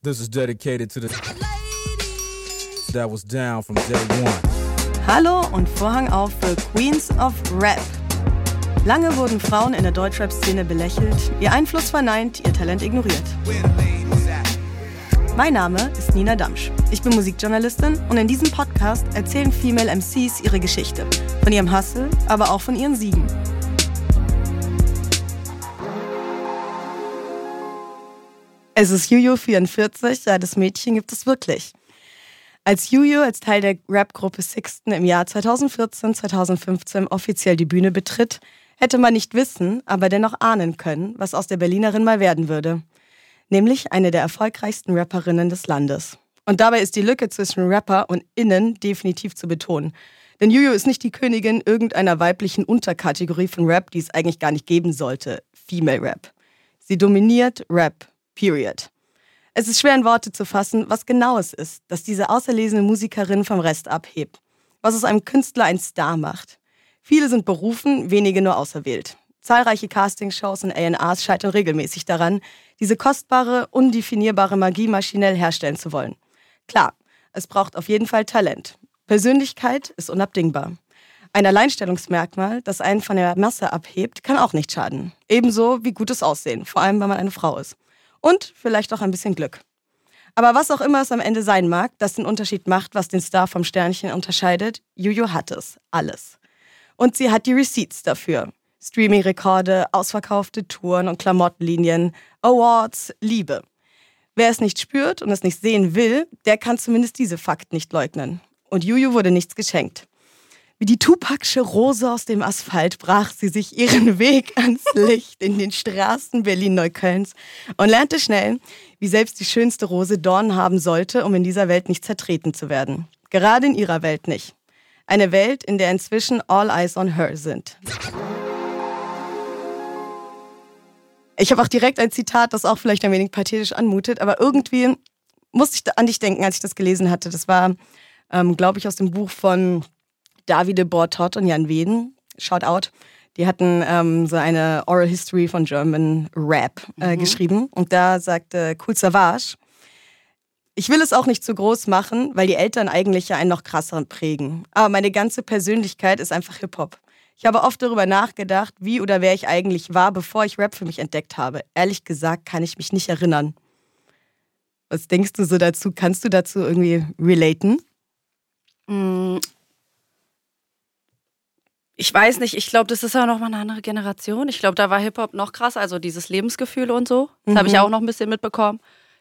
This is dedicated to the that was down from day one. Hallo und Vorhang auf für Queens of Rap. Lange wurden Frauen in der Deutschrap-Szene belächelt, ihr Einfluss verneint, ihr Talent ignoriert. Mein Name ist Nina Damsch. Ich bin Musikjournalistin und in diesem Podcast erzählen Female MCs ihre Geschichte. Von ihrem Hustle, aber auch von ihren Siegen. Es ist Juju 44, ja, das Mädchen gibt es wirklich. Als Juju als Teil der Rap-Gruppe Sixten im Jahr 2014, 2015 offiziell die Bühne betritt, hätte man nicht wissen, aber dennoch ahnen können, was aus der Berlinerin mal werden würde. Nämlich eine der erfolgreichsten Rapperinnen des Landes. Und dabei ist die Lücke zwischen Rapper und Innen definitiv zu betonen. Denn Juju ist nicht die Königin irgendeiner weiblichen Unterkategorie von Rap, die es eigentlich gar nicht geben sollte. Female Rap. Sie dominiert Rap. Period. Es ist schwer in Worte zu fassen, was genau es ist, dass diese auserlesene Musikerin vom Rest abhebt. Was aus einem Künstler ein Star macht. Viele sind berufen, wenige nur auserwählt. Zahlreiche Castingshows und A&Rs scheitern regelmäßig daran, diese kostbare, undefinierbare Magie maschinell herstellen zu wollen. Klar, es braucht auf jeden Fall Talent. Persönlichkeit ist unabdingbar. Ein Alleinstellungsmerkmal, das einen von der Masse abhebt, kann auch nicht schaden. Ebenso wie gutes Aussehen, vor allem wenn man eine Frau ist. Und vielleicht auch ein bisschen Glück. Aber was auch immer es am Ende sein mag, das den Unterschied macht, was den Star vom Sternchen unterscheidet, Juju hat es. Alles. Und sie hat die Receipts dafür. Streaming-Rekorde, ausverkaufte Touren und Klamottenlinien, Awards, Liebe. Wer es nicht spürt und es nicht sehen will, der kann zumindest diese Fakten nicht leugnen. Und Juju wurde nichts geschenkt. Wie die Tupacsche Rose aus dem Asphalt brach sie sich ihren Weg ans Licht in den Straßen Berlin-Neuköllns und lernte schnell, wie selbst die schönste Rose Dorn haben sollte, um in dieser Welt nicht zertreten zu werden. Gerade in ihrer Welt nicht. Eine Welt, in der inzwischen all eyes on her sind. Ich habe auch direkt ein Zitat, das auch vielleicht ein wenig pathetisch anmutet, aber irgendwie musste ich an dich denken, als ich das gelesen hatte. Das war, ähm, glaube ich, aus dem Buch von Davide Bortot und Jan Weden. Shout out. Die hatten ähm, so eine Oral History von German Rap äh, mhm. geschrieben. Und da sagte Cool Savage, ich will es auch nicht zu groß machen, weil die Eltern eigentlich ja einen noch krasseren prägen. Aber meine ganze Persönlichkeit ist einfach Hip-Hop. Ich habe oft darüber nachgedacht, wie oder wer ich eigentlich war, bevor ich Rap für mich entdeckt habe. Ehrlich gesagt kann ich mich nicht erinnern. Was denkst du so dazu? Kannst du dazu irgendwie relaten? Ich weiß nicht, ich glaube, das ist ja noch mal eine andere Generation. Ich glaube, da war Hip-Hop noch krasser, also dieses Lebensgefühl und so. Das mhm. habe ich auch noch ein bisschen mitbekommen.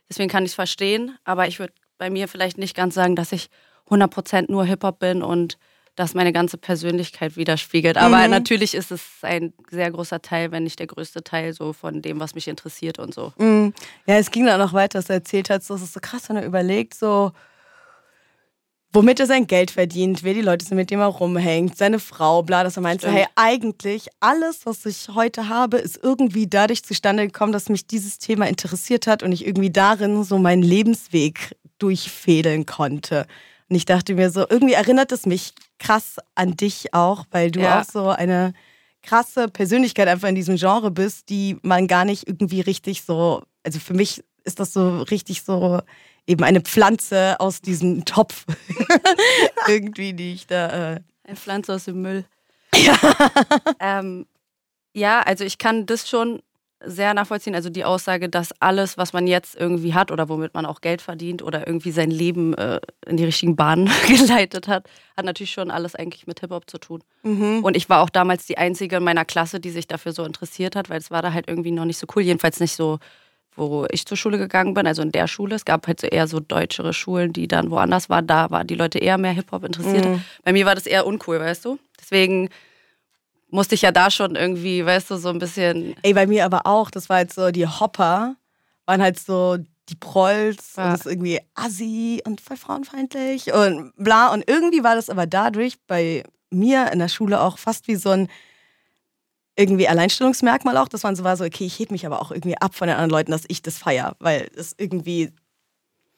Deswegen kann ich es verstehen. Aber ich würde bei mir vielleicht nicht ganz sagen, dass ich 100% nur Hip-Hop bin und das meine ganze Persönlichkeit widerspiegelt. Aber mhm. natürlich ist es ein sehr großer Teil, wenn nicht der größte Teil so von dem, was mich interessiert und so. Mhm. Ja, es ging dann noch weiter, dass er erzählt hat, so, es ist so krass, wenn er überlegt, so womit er sein Geld verdient, wer die Leute sind, mit dem er rumhängt, seine Frau, bla, dass er meint, so, hey, eigentlich alles, was ich heute habe, ist irgendwie dadurch zustande gekommen, dass mich dieses Thema interessiert hat und ich irgendwie darin so meinen Lebensweg durchfädeln konnte. Und ich dachte mir so, irgendwie erinnert es mich krass an dich auch, weil du ja. auch so eine krasse Persönlichkeit einfach in diesem Genre bist, die man gar nicht irgendwie richtig so, also für mich ist das so richtig so eben eine Pflanze aus diesem Topf irgendwie, die ich da. Äh eine Pflanze aus dem Müll. Ja. ähm, ja, also ich kann das schon sehr nachvollziehen. Also die Aussage, dass alles, was man jetzt irgendwie hat oder womit man auch Geld verdient oder irgendwie sein Leben äh, in die richtigen Bahnen geleitet hat, hat natürlich schon alles eigentlich mit Hip-Hop zu tun. Mhm. Und ich war auch damals die Einzige in meiner Klasse, die sich dafür so interessiert hat, weil es war da halt irgendwie noch nicht so cool. Jedenfalls nicht so, wo ich zur Schule gegangen bin, also in der Schule. Es gab halt so eher so deutschere Schulen, die dann woanders waren. Da waren die Leute eher mehr Hip-Hop interessiert. Mhm. Bei mir war das eher uncool, weißt du? Deswegen musste ich ja da schon irgendwie, weißt du, so ein bisschen. Ey, bei mir aber auch. Das war halt so, die Hopper waren halt so die Prolls ja. und das ist irgendwie assi und voll frauenfeindlich und bla. Und irgendwie war das aber dadurch bei mir in der Schule auch fast wie so ein irgendwie Alleinstellungsmerkmal auch, dass man so war, so, okay, ich heb mich aber auch irgendwie ab von den anderen Leuten, dass ich das feiere, weil es irgendwie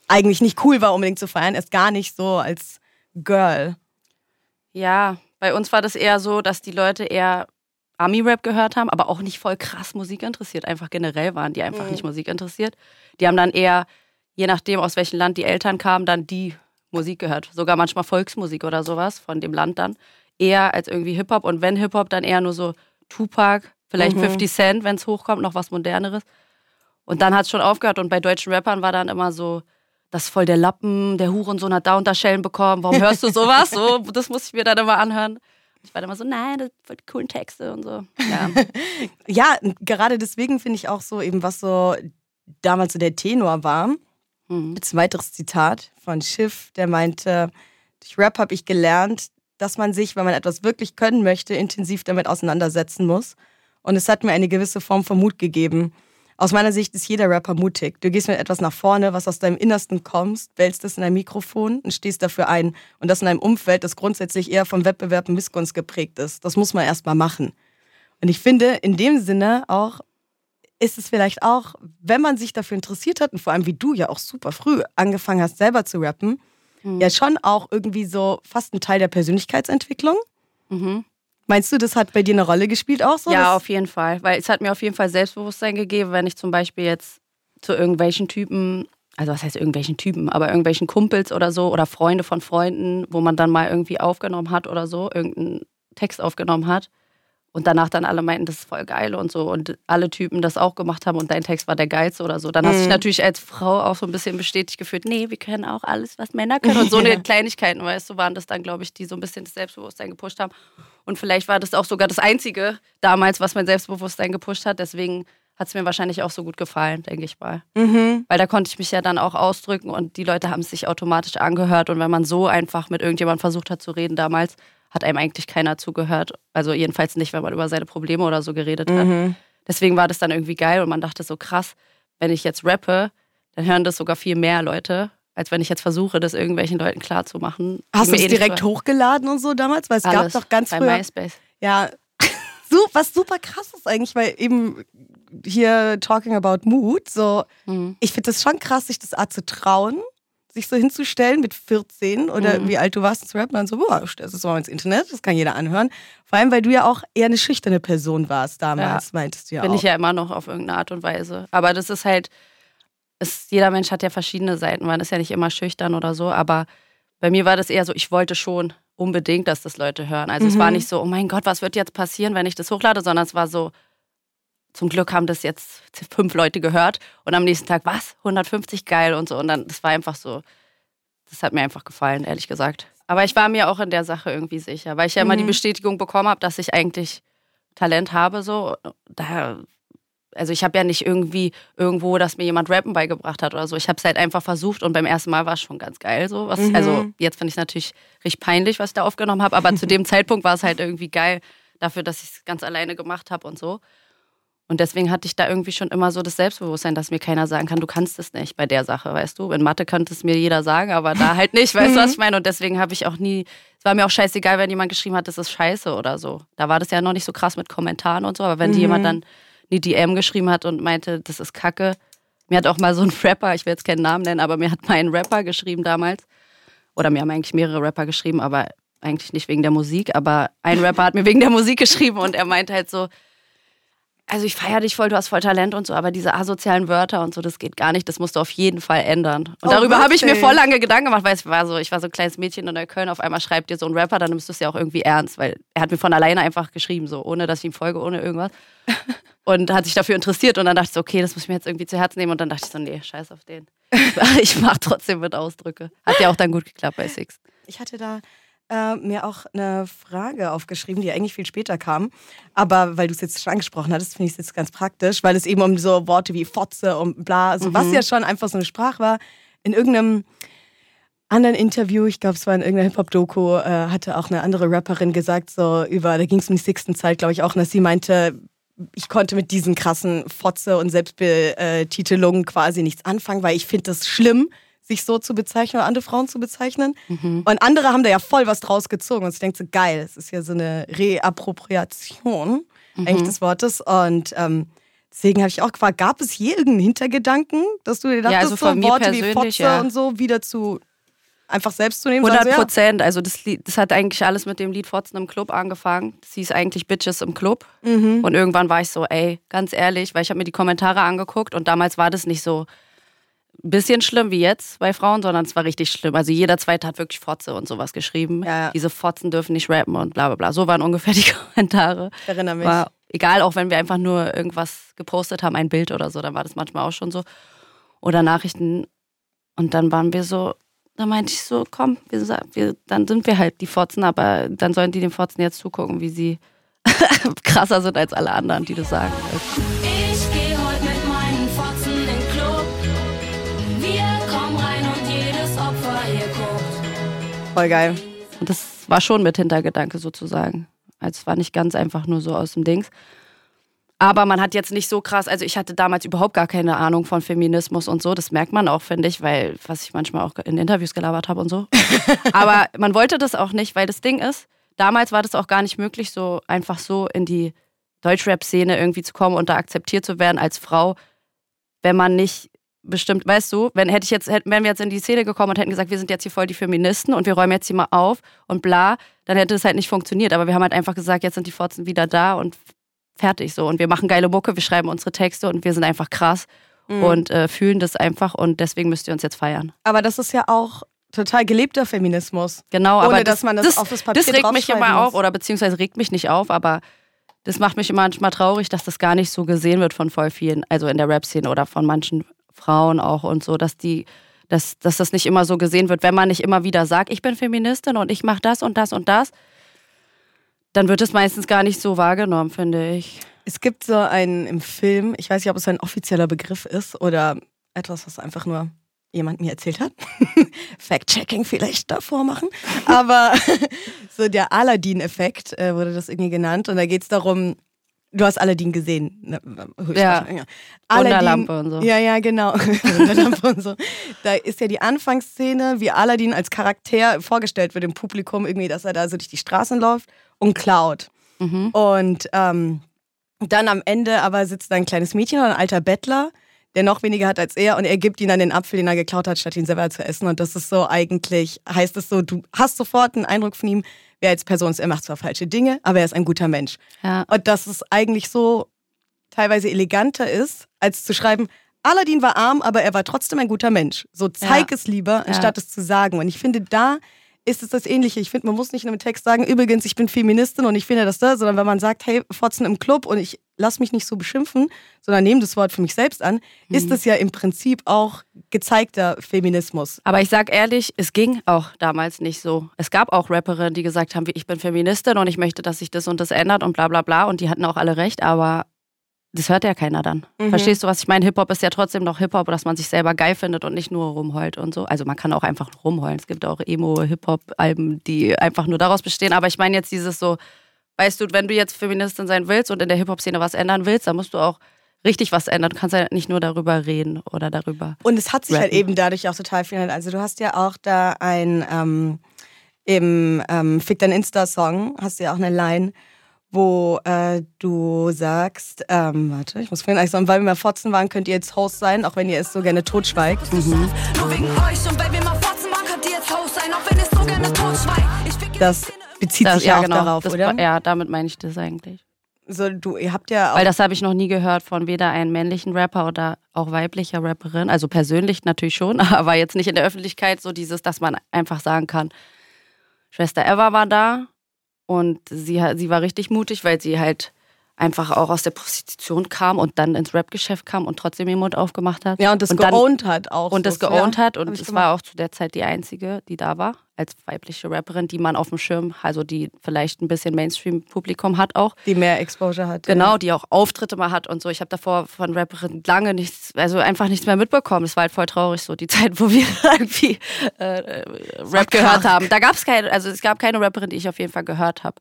eigentlich nicht cool war, unbedingt zu feiern, erst gar nicht so als Girl. Ja, bei uns war das eher so, dass die Leute eher Ami-Rap gehört haben, aber auch nicht voll krass Musik interessiert. Einfach generell waren die einfach mhm. nicht Musik interessiert. Die haben dann eher, je nachdem, aus welchem Land die Eltern kamen, dann die Musik gehört. Sogar manchmal Volksmusik oder sowas von dem Land dann. Eher als irgendwie Hip-Hop. Und wenn Hip-Hop, dann eher nur so Tupac, vielleicht mhm. 50 Cent, wenn es hochkommt, noch was Moderneres. Und dann hat es schon aufgehört. Und bei deutschen Rappern war dann immer so, das ist voll der Lappen, der Hurensohn hat da Unterschellen bekommen, warum hörst du sowas? So, das muss ich mir dann immer anhören. Ich war dann immer so, nein, das sind coolen Texte und so. Ja, ja gerade deswegen finde ich auch so, eben was so damals so der Tenor war. Mhm. Jetzt ein weiteres Zitat von Schiff, der meinte, durch Rap habe ich gelernt, dass man sich, wenn man etwas wirklich können möchte, intensiv damit auseinandersetzen muss. Und es hat mir eine gewisse Form von Mut gegeben. Aus meiner Sicht ist jeder Rapper mutig. Du gehst mit etwas nach vorne, was aus deinem Innersten kommst, wälzt es in ein Mikrofon und stehst dafür ein. Und das in einem Umfeld, das grundsätzlich eher vom Wettbewerb und Missgunst geprägt ist. Das muss man erstmal machen. Und ich finde, in dem Sinne auch, ist es vielleicht auch, wenn man sich dafür interessiert hat und vor allem wie du ja auch super früh angefangen hast, selber zu rappen, mhm. ja schon auch irgendwie so fast ein Teil der Persönlichkeitsentwicklung. Mhm. Meinst du, das hat bei dir eine Rolle gespielt auch so? Ja, auf jeden Fall. Weil es hat mir auf jeden Fall Selbstbewusstsein gegeben, wenn ich zum Beispiel jetzt zu irgendwelchen Typen, also was heißt irgendwelchen Typen, aber irgendwelchen Kumpels oder so oder Freunde von Freunden, wo man dann mal irgendwie aufgenommen hat oder so, irgendeinen Text aufgenommen hat und danach dann alle meinten, das ist voll geil und so. Und alle Typen das auch gemacht haben und dein Text war der geilste oder so, dann hast du dich mhm. natürlich als Frau auch so ein bisschen bestätigt gefühlt, nee, wir können auch alles, was Männer können. Und so eine Kleinigkeiten, weißt du, waren das dann, glaube ich, die so ein bisschen das Selbstbewusstsein gepusht haben. Und vielleicht war das auch sogar das Einzige damals, was mein Selbstbewusstsein gepusht hat, deswegen hat es mir wahrscheinlich auch so gut gefallen, denke ich mal. Mhm. Weil da konnte ich mich ja dann auch ausdrücken und die Leute haben es sich automatisch angehört. Und wenn man so einfach mit irgendjemandem versucht hat zu reden damals, hat einem eigentlich keiner zugehört. Also jedenfalls nicht, wenn man über seine Probleme oder so geredet hat. Mhm. Deswegen war das dann irgendwie geil und man dachte so krass, wenn ich jetzt rappe, dann hören das sogar viel mehr Leute, als wenn ich jetzt versuche, das irgendwelchen Leuten klarzumachen. Hast du es eh direkt hochgeladen und so damals? Weil es Alles gab doch ganz bei früher. MySpace. Ja, was super krass ist eigentlich, weil eben hier talking about Mood, so mhm. ich finde das schon krass, sich das Art zu trauen sich so hinzustellen mit 14 oder mhm. wie alt du warst zu rappen, dann so, boah, das ist mal ins Internet, das kann jeder anhören. Vor allem, weil du ja auch eher eine schüchterne Person warst damals, ja. meintest du ja Bin auch. ich ja immer noch auf irgendeine Art und Weise. Aber das ist halt, ist, jeder Mensch hat ja verschiedene Seiten. Man ist ja nicht immer schüchtern oder so, aber bei mir war das eher so, ich wollte schon unbedingt, dass das Leute hören. Also mhm. es war mhm. nicht so, oh mein Gott, was wird jetzt passieren, wenn ich das hochlade, sondern es war so, zum Glück haben das jetzt fünf Leute gehört und am nächsten Tag, was? 150 geil und so. Und dann, das war einfach so, das hat mir einfach gefallen, ehrlich gesagt. Aber ich war mir auch in der Sache irgendwie sicher, weil ich ja mhm. immer die mhm. Bestätigung bekommen habe, dass ich eigentlich Talent habe. So. Daher, also ich habe ja nicht irgendwie irgendwo, dass mir jemand Rappen beigebracht hat oder so. Ich habe es halt einfach versucht und beim ersten Mal war es schon ganz geil. So. Was, mhm. Also jetzt finde ich es natürlich richtig peinlich, was ich da aufgenommen habe, aber zu dem Zeitpunkt war es halt irgendwie geil dafür, dass ich es ganz alleine gemacht habe und so. Und deswegen hatte ich da irgendwie schon immer so das Selbstbewusstsein, dass mir keiner sagen kann, du kannst es nicht bei der Sache, weißt du. In Mathe könnte es mir jeder sagen, aber da halt nicht, weißt du, was ich meine? Und deswegen habe ich auch nie, es war mir auch scheißegal, wenn jemand geschrieben hat, das ist scheiße oder so. Da war das ja noch nicht so krass mit Kommentaren und so, aber wenn mhm. jemand dann eine DM geschrieben hat und meinte, das ist kacke, mir hat auch mal so ein Rapper, ich will jetzt keinen Namen nennen, aber mir hat mal ein Rapper geschrieben damals, oder mir haben eigentlich mehrere Rapper geschrieben, aber eigentlich nicht wegen der Musik, aber ein Rapper hat mir wegen der Musik geschrieben und er meinte halt so, also ich feiere dich voll, du hast voll Talent und so, aber diese asozialen Wörter und so, das geht gar nicht, das musst du auf jeden Fall ändern. Und oh, darüber habe ich mir voll lange Gedanken gemacht, weil es war so, ich war so ein kleines Mädchen in Neukölln, auf einmal schreibt dir so ein Rapper, dann nimmst du es ja auch irgendwie ernst, weil er hat mir von alleine einfach geschrieben, so ohne dass ich ihm folge, ohne irgendwas. Und hat sich dafür interessiert und dann dachte ich so, okay, das muss ich mir jetzt irgendwie zu Herzen nehmen und dann dachte ich so, nee, scheiß auf den. ich mache trotzdem mit Ausdrücke. Hat ja auch dann gut geklappt bei Six. Ich hatte da äh, mir auch eine Frage aufgeschrieben, die eigentlich viel später kam. Aber weil du es jetzt schon angesprochen hattest, finde ich es jetzt ganz praktisch, weil es eben um so Worte wie Fotze und bla, also mhm. was ja schon einfach so eine Sprache war, in irgendeinem anderen Interview, ich glaube, es war in irgendeiner Hip-Hop-Doku, äh, hatte auch eine andere Rapperin gesagt, so über, da ging es um die sechsten Zeit, glaube ich auch, dass sie meinte, ich konnte mit diesen krassen Fotze und Selbstbetitelungen quasi nichts anfangen, weil ich finde das schlimm, sich so zu bezeichnen oder andere Frauen zu bezeichnen. Mhm. Und andere haben da ja voll was draus gezogen. Und ich denke so, geil, es ist ja so eine Reappropriation mhm. eigentlich des Wortes. Und ähm, deswegen habe ich auch gefragt, gab es je irgendeinen Hintergedanken, dass du dir dachtest, ja, also so Worte wie Fotze ja. und so wieder zu einfach selbst zu nehmen? 100 Prozent. Also das, Lied, das hat eigentlich alles mit dem Lied Fotzen im Club angefangen. Das hieß eigentlich Bitches im Club. Mhm. Und irgendwann war ich so, ey, ganz ehrlich, weil ich habe mir die Kommentare angeguckt und damals war das nicht so bisschen schlimm wie jetzt bei Frauen, sondern es war richtig schlimm. Also jeder Zweite hat wirklich Fotze und sowas geschrieben. Ja, ja. Diese Fotzen dürfen nicht rappen und bla bla bla. So waren ungefähr die Kommentare. Ich erinnere mich. War, egal, auch wenn wir einfach nur irgendwas gepostet haben, ein Bild oder so, dann war das manchmal auch schon so. Oder Nachrichten. Und dann waren wir so, da meinte ich so, komm, wir, wir, dann sind wir halt die Fotzen, aber dann sollen die den Fotzen jetzt zugucken, wie sie krasser sind als alle anderen, die das sagen. Ich Voll geil. Und das war schon mit Hintergedanke sozusagen. Also es war nicht ganz einfach nur so aus dem Dings. Aber man hat jetzt nicht so krass, also ich hatte damals überhaupt gar keine Ahnung von Feminismus und so. Das merkt man auch, finde ich, weil, was ich manchmal auch in Interviews gelabert habe und so. Aber man wollte das auch nicht, weil das Ding ist, damals war das auch gar nicht möglich, so einfach so in die Deutschrap-Szene irgendwie zu kommen und da akzeptiert zu werden als Frau, wenn man nicht bestimmt, weißt du, wenn hätte ich jetzt, hätten, wären wir jetzt in die Szene gekommen und hätten gesagt, wir sind jetzt hier voll die Feministen und wir räumen jetzt hier mal auf und bla, dann hätte es halt nicht funktioniert. Aber wir haben halt einfach gesagt, jetzt sind die Forzen wieder da und fertig so. Und wir machen geile Mucke, wir schreiben unsere Texte und wir sind einfach krass mhm. und äh, fühlen das einfach und deswegen müsst ihr uns jetzt feiern. Aber das ist ja auch total gelebter Feminismus. Genau, Ohne, aber das, dass man das, das auf das Papier Das regt mich immer auf, oder beziehungsweise regt mich nicht auf, aber das macht mich immer manchmal traurig, dass das gar nicht so gesehen wird von voll vielen, also in der Rap-Szene oder von manchen Frauen auch und so, dass die dass, dass das nicht immer so gesehen wird, wenn man nicht immer wieder sagt, ich bin Feministin und ich mache das und das und das, dann wird es meistens gar nicht so wahrgenommen, finde ich. Es gibt so einen im Film, ich weiß nicht, ob es ein offizieller Begriff ist oder etwas, was einfach nur jemand mir erzählt hat. Fact-Checking vielleicht davor machen. Aber so der Aladdin-Effekt äh, wurde das irgendwie genannt. Und da geht es darum, Du hast Aladdin gesehen. Ne? Ja. ja. Aladdin, und so. Ja, ja, genau. und so. Da ist ja die Anfangsszene, wie Aladdin als Charakter vorgestellt wird im Publikum, irgendwie, dass er da so durch die Straßen läuft und klaut. Mhm. Und ähm, dann am Ende aber sitzt da ein kleines Mädchen oder ein alter Bettler, der noch weniger hat als er und er gibt ihm dann den Apfel, den er geklaut hat, statt ihn selber zu essen. Und das ist so eigentlich, heißt es so, du hast sofort einen Eindruck von ihm, wer als Person ist, er macht zwar falsche Dinge, aber er ist ein guter Mensch. Ja. Und dass es eigentlich so teilweise eleganter ist, als zu schreiben, Aladdin war arm, aber er war trotzdem ein guter Mensch. So zeig ja. es lieber, anstatt ja. es zu sagen. Und ich finde, da ist es das Ähnliche. Ich finde, man muss nicht in einem Text sagen, übrigens, ich bin Feministin und ich finde das da, sondern wenn man sagt, hey, Fotzen im Club und ich lass mich nicht so beschimpfen, sondern nehme das Wort für mich selbst an, mhm. ist das ja im Prinzip auch gezeigter Feminismus. Aber ich sag ehrlich, es ging auch damals nicht so. Es gab auch Rapperinnen, die gesagt haben, ich bin Feministin und ich möchte, dass sich das und das ändert und bla bla bla und die hatten auch alle recht, aber das hört ja keiner dann. Mhm. Verstehst du, was ich meine? Hip-Hop ist ja trotzdem noch Hip-Hop, dass man sich selber geil findet und nicht nur rumheult und so. Also man kann auch einfach rumheulen. Es gibt auch Emo-Hip-Hop-Alben, die einfach nur daraus bestehen. Aber ich meine jetzt dieses so, weißt du, wenn du jetzt Feministin sein willst und in der Hip-Hop-Szene was ändern willst, dann musst du auch richtig was ändern. Du kannst ja nicht nur darüber reden oder darüber. Und es hat sich halt rappen. halt eben dadurch auch total verändert. Also du hast ja auch da ein, ähm, im ähm, Fick dein Insta-Song, hast du ja auch eine Line, wo äh, du sagst, ähm, warte, ich muss vorhin eigentlich sagen, weil wir mal Fotzen waren, könnt ihr jetzt Host sein, auch wenn ihr es so gerne totschweigt. Mhm. Das bezieht das, sich ja auch genau, darauf, das, oder? Ja, damit meine ich das eigentlich. So, du, ihr habt ja Weil das habe ich noch nie gehört von weder einem männlichen Rapper oder auch weiblicher Rapperin. Also persönlich natürlich schon, aber jetzt nicht in der Öffentlichkeit so dieses, dass man einfach sagen kann, Schwester Eva war da, und sie, sie war richtig mutig, weil sie halt einfach auch aus der Prostitution kam und dann ins Rap-Geschäft kam und trotzdem den Mund aufgemacht hat. Ja, und das dann- geowned hat auch. und so. das geowned Ja, hat und es gemacht. war auch zu der Zeit die einzige, die da war als weibliche Rapperin, die man auf dem Schirm, also die vielleicht ein bisschen Mainstream-Publikum hat auch. Die mehr Exposure hat. Genau, die auch Auftritte mal hat und so. Ich habe davor von Rapperinnen lange nichts, also einfach nichts mehr mitbekommen. Das war halt voll traurig so, die Zeit, wo wir irgendwie äh, äh, Rap gehört haben. Da gab es keine, also es gab keine Rapperin, die ich auf jeden Fall gehört habe.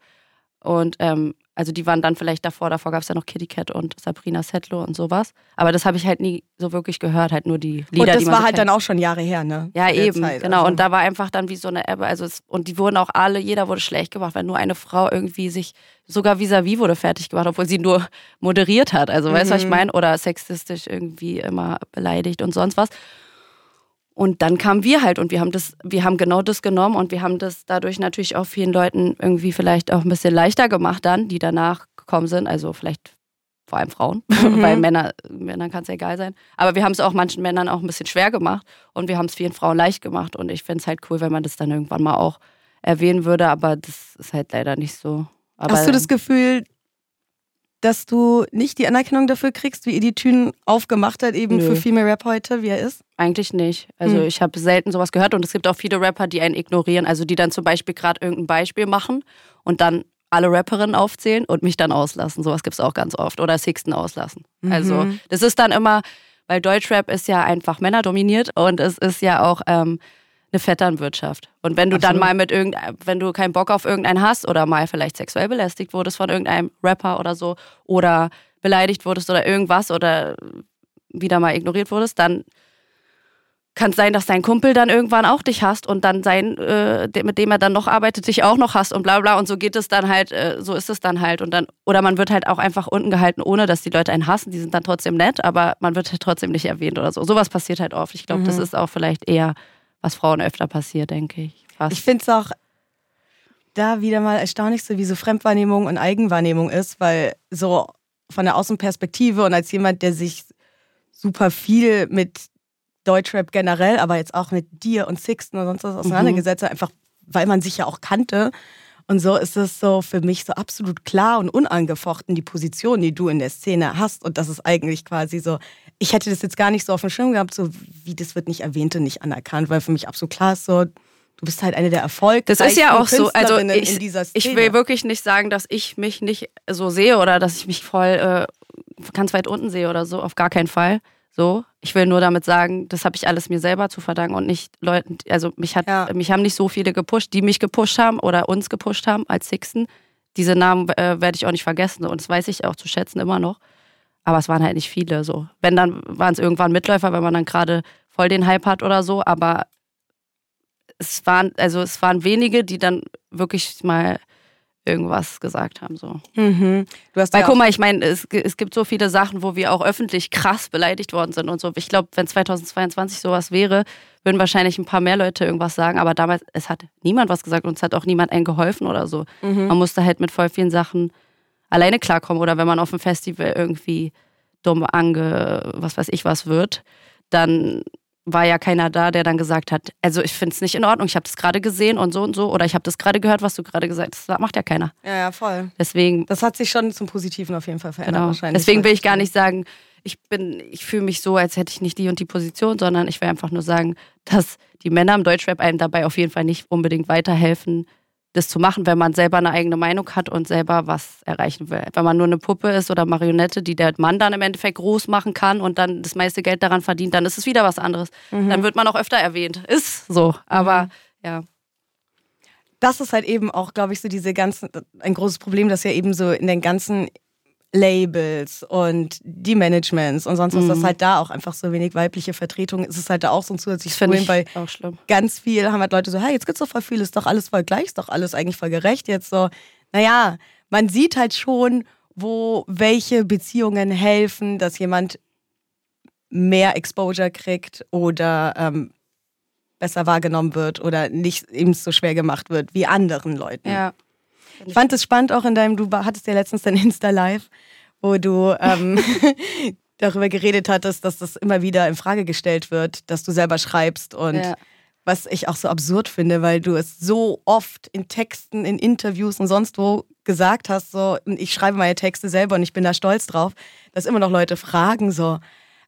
Und ähm, also die waren dann vielleicht davor, davor gab es ja noch Kitty Cat und Sabrina Settler und sowas. Aber das habe ich halt nie so wirklich gehört, halt nur die Lieder, Und das die man war so halt kennt. dann auch schon Jahre her, ne? Ja, eben, Zeit, genau. also. Und da war einfach dann wie so eine Ebbe. Also es, und die wurden auch alle, jeder wurde schlecht gemacht, weil nur eine Frau irgendwie sich, sogar vis-à-vis wurde fertig gemacht, obwohl sie nur moderiert hat. Also weißt du, was ich Mhm. meine? Oder sexistisch irgendwie immer beleidigt und sonst was. Und dann kamen wir halt und wir haben das, wir haben genau das genommen und wir haben das dadurch natürlich auch vielen Leuten irgendwie vielleicht auch ein bisschen leichter gemacht dann, die danach gekommen sind. Also vielleicht vor allem Frauen, Mhm. weil Männer, Männern kann es ja egal sein. Aber wir haben es auch manchen Männern auch ein bisschen schwer gemacht und wir haben es vielen Frauen leicht gemacht. Und ich finde es halt cool, wenn man das dann irgendwann mal auch erwähnen würde, aber das ist halt leider nicht so. Aber Hast du das Gefühl, dass du nicht die Anerkennung dafür kriegst, wie Editün aufgemacht hat, eben Nö. für Female Rap heute, wie er ist? Eigentlich nicht. Also Hm. ich habe selten sowas gehört und es gibt auch viele Rapper, die einen ignorieren, also die dann zum Beispiel gerade irgendein Beispiel machen und dann alle Rapperinnen aufzählen und mich dann auslassen. Sowas gibt es auch ganz oft. Oder Sixten auslassen. Also Mhm. das ist dann immer, weil Deutschrap ist ja einfach männerdominiert und es ist ja auch ähm, eine Vetternwirtschaft. Und wenn du dann Absolut. mal mit irgendeinem, wenn du keinen Bock auf irgendeinen hast oder mal vielleicht sexuell belästigt wurdest von irgendeinem Rapper oder so oder beleidigt wurdest oder irgendwas oder wieder mal ignoriert wurdest, dann kann es sein, dass dein Kumpel dann irgendwann auch dich hasst und dann sein, äh, mit dem er dann noch arbeitet, dich auch noch hasst und bla bla. Und so geht es dann halt, äh, so ist es dann halt. Und dann, oder man wird halt auch einfach unten gehalten, ohne dass die Leute einen hassen. Die sind dann trotzdem nett, aber man wird halt trotzdem nicht erwähnt oder so. Sowas passiert halt oft. Ich glaube, das ist auch vielleicht eher, was Frauen öfter passiert, denke ich. Fast. Ich finde es auch da wieder mal erstaunlich, so wie so Fremdwahrnehmung und Eigenwahrnehmung ist, weil so von der Außenperspektive und als jemand, der sich super viel mit Deutschrap generell, aber jetzt auch mit dir und Sixten und sonst was auseinandergesetzt hat, einfach weil man sich ja auch kannte. Und so ist es so für mich so absolut klar und unangefochten, die Position, die du in der Szene hast. Und das ist eigentlich quasi so, ich hätte das jetzt gar nicht so auf dem Schirm gehabt, so wie das wird nicht erwähnt und nicht anerkannt, weil für mich absolut klar ist so, du bist halt eine der erfolgreichsten Das ist ja auch so, also ich, in dieser Szene. ich will wirklich nicht sagen, dass ich mich nicht so sehe oder dass ich mich voll äh, ganz weit unten sehe oder so, auf gar keinen Fall. So, ich will nur damit sagen, das habe ich alles mir selber zu verdanken und nicht Leuten, also mich hat, Ja. mich haben nicht so viele gepusht, die mich gepusht haben oder uns gepusht haben als Sixten. Diese Namen äh, werde ich auch nicht vergessen und das weiß ich auch zu schätzen immer noch. Aber es waren halt nicht viele so. Wenn dann waren es irgendwann Mitläufer, wenn man dann gerade voll den Hype hat oder so, aber es waren, also es waren wenige, die dann wirklich mal irgendwas gesagt haben. So. Mhm. Du hast Weil ja guck mal, ich meine, es, es gibt so viele Sachen, wo wir auch öffentlich krass beleidigt worden sind und so. Ich glaube, wenn 2022 sowas wäre, würden wahrscheinlich ein paar mehr Leute irgendwas sagen. Aber damals, es hat niemand was gesagt und es hat auch niemand einen geholfen oder so. Mhm. Man musste halt mit voll vielen Sachen alleine klarkommen. Oder wenn man auf dem Festival irgendwie dumm ange, was weiß ich was wird, dann war ja keiner da, der dann gesagt hat, also ich finde es nicht in Ordnung, ich habe das gerade gesehen und so und so. Oder ich habe das gerade gehört, was du gerade gesagt hast. Das macht ja keiner. ja, ja, voll. Deswegen Das hat sich schon zum Positiven auf jeden Fall verändert Genau. wahrscheinlich. Deswegen will ich gar nicht sagen, ich bin, ich fühle mich so, als hätte ich nicht die und die Position, sondern ich will einfach nur sagen, dass die Männer im Deutschrap einem dabei auf jeden Fall nicht unbedingt weiterhelfen, das zu machen, wenn man selber eine eigene Meinung hat und selber was erreichen will. Wenn man nur eine Puppe ist oder Marionette, die der Mann dann im Endeffekt groß machen kann und dann das meiste Geld daran verdient, dann ist es wieder was anderes. Mhm. Dann wird man auch öfter erwähnt. Ist so. Aber ja. das ist halt eben auch, glaube ich, so diese ganzen, ein großes Problem, dass ja eben so in den ganzen Labels und die Managements und sonst was, Mhm. dass halt da auch einfach so wenig weibliche Vertretung ist. Es ist halt da auch so ein Das zusätzliches Problem, weil ganz viel haben halt Leute so, hey, jetzt gibt's doch voll viel, ist doch alles voll gleich, ist doch alles eigentlich voll gerecht. Jetzt so, naja, man sieht halt schon, wo welche Beziehungen helfen, dass jemand mehr Exposure kriegt oder ähm, besser wahrgenommen wird oder nicht eben so schwer gemacht wird wie anderen Leuten. Ja. Ich fand es spannend auch in deinem, du hattest ja letztens dein Insta-Live, wo du ähm, darüber geredet hattest, dass das immer wieder in Frage gestellt wird, dass du selber schreibst und Ja. was ich auch so absurd finde, weil du es so oft in Texten, in Interviews und sonst wo gesagt hast, so, ich schreibe meine Texte selber und ich bin da stolz drauf, dass immer noch Leute fragen, so,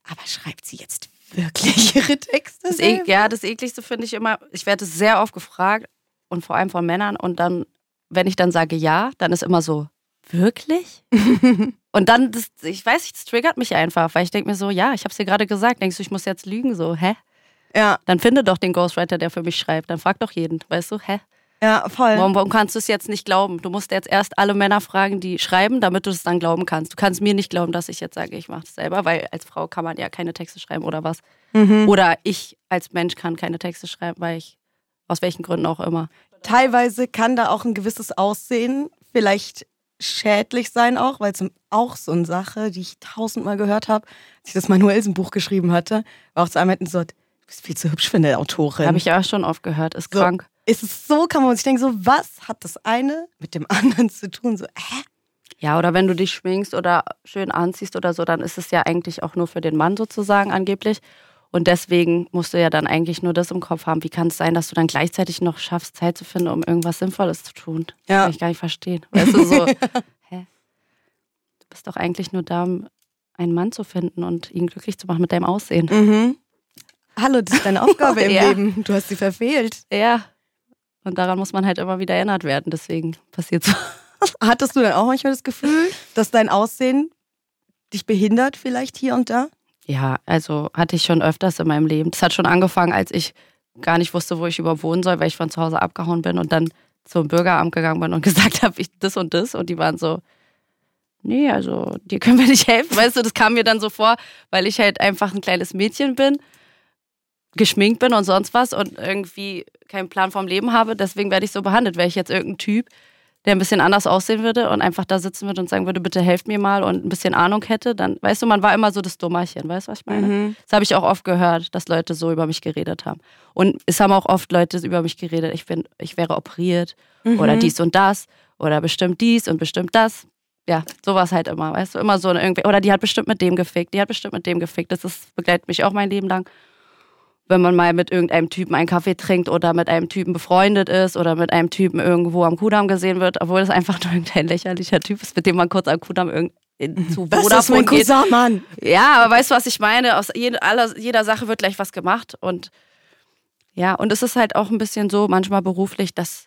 aber schreibt sie jetzt wirklich ihre Texte? Das selber? e ja, das ekligste finde ich immer, ich werde sehr oft gefragt und vor allem von Männern und dann, wenn ich dann sage ja, dann ist immer so, wirklich? und dann, das, ich weiß nicht, das triggert mich einfach, weil ich denke mir so, ja, ich habe es dir gerade gesagt, denkst du, ich muss jetzt lügen? So, hä? Ja, Dann finde doch den Ghostwriter, der für mich schreibt. Dann frag doch jeden, weißt du, hä? ja, voll. Warum, warum kannst du es jetzt nicht glauben? Du musst jetzt erst alle Männer fragen, die schreiben, damit du es dann glauben kannst. Du kannst mir nicht glauben, dass ich jetzt sage, ich mache es selber, weil als Frau kann man ja keine Texte schreiben oder was. Mhm. Oder ich als Mensch kann keine Texte schreiben, weil ich, aus welchen Gründen auch immer. Teilweise kann da auch ein gewisses Aussehen vielleicht schädlich sein auch, weil es auch so eine Sache, die ich tausendmal gehört habe, als ich das Manuelsen-Buch geschrieben hatte, war auch zu einem so, du bist viel zu hübsch für eine Autorin. Habe ich auch schon oft gehört, ist So. krank. ist es so, kann man sich denken, so, was hat das eine mit dem anderen zu tun? So, hä? Ja, oder wenn du dich schminkst oder schön anziehst oder so, dann ist es ja eigentlich auch nur für den Mann sozusagen angeblich. Und deswegen musst du ja dann eigentlich nur das im Kopf haben. Wie kann es sein, dass du dann gleichzeitig noch schaffst, Zeit zu finden, um irgendwas Sinnvolles zu tun? Das Ja. kann ich gar nicht verstehen. Weißt du, so, hä? Du bist doch eigentlich nur da, um einen Mann zu finden und ihn glücklich zu machen mit deinem Aussehen. Mhm. Hallo, das ist deine Aufgabe im Ja. Leben. Du hast sie verfehlt. Ja. Und daran muss man halt immer wieder erinnert werden. Deswegen passiert so. Hattest du dann auch manchmal das Gefühl, dass dein Aussehen dich behindert, vielleicht hier und da? Ja, also hatte ich schon öfters in meinem Leben. Das hat schon angefangen, als ich gar nicht wusste, wo ich überhaupt wohnen soll, weil ich von zu Hause abgehauen bin und dann zum Bürgeramt gegangen bin und gesagt habe, ich das und das. Und die waren so, nee, also dir können wir nicht helfen. Weißt du, das kam mir dann so vor, weil ich halt einfach ein kleines Mädchen bin, geschminkt bin und sonst was und irgendwie keinen Plan vom Leben habe. Deswegen werde ich so behandelt. Wäre ich jetzt irgendein Typ, der ein bisschen anders aussehen würde und einfach da sitzen würde und sagen würde, bitte helft mir mal und ein bisschen Ahnung hätte, dann, weißt du, man war immer so das Dummerchen, weißt du, was ich meine? Mhm. Das habe ich auch oft gehört, dass Leute so über mich geredet haben. Und es haben auch oft Leute über mich geredet, ich, bin, ich wäre operiert oder Mhm. dies und das oder bestimmt dies und bestimmt das. Ja, sowas halt immer, weißt du, immer so irgendwie, oder die hat bestimmt mit dem gefickt, die hat bestimmt mit dem gefickt. Das ist, begleitet mich auch mein Leben lang. Wenn man mal mit irgendeinem Typen einen Kaffee trinkt oder mit einem Typen befreundet ist oder mit einem Typen irgendwo am Kudamm gesehen wird, obwohl das einfach nur irgendein lächerlicher Typ ist, mit dem man kurz am Kudamm irgend zu Das ist mein Vodafone geht. Cousin, Mann. Ja, aber weißt du, was ich meine? Aus jeder, aller, jeder Sache wird gleich was gemacht. Und ja, und es ist halt auch ein bisschen so, manchmal beruflich, dass